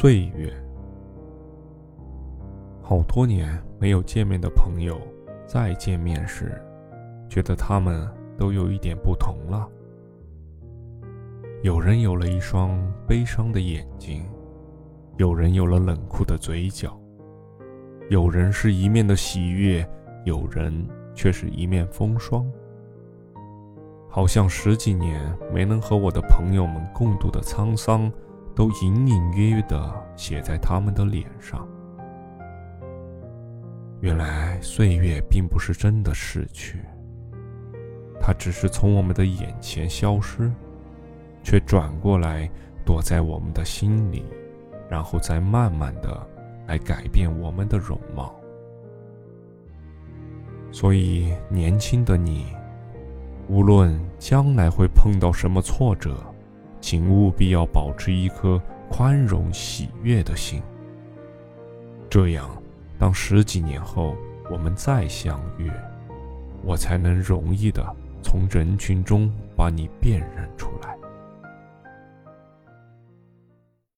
岁月，好多年没有见面的朋友，再见面时，觉得他们都有一点不同了。有人有了一双悲伤的眼睛，有人有了冷酷的嘴角，有人是一面的喜悦，有人却是一面风霜。好像十几年没能和我的朋友们共度的沧桑。都隐隐约约地写在他们的脸上。原来岁月并不是真的逝去，它只是从我们的眼前消失，却转过来躲在我们的心里，然后再慢慢的来改变我们的容貌。所以，年轻的你，无论将来会碰到什么挫折，请务必要保持一颗宽容喜悦的心，这样，当十几年后我们再相遇，我才能容易的从人群中把你辨认出来。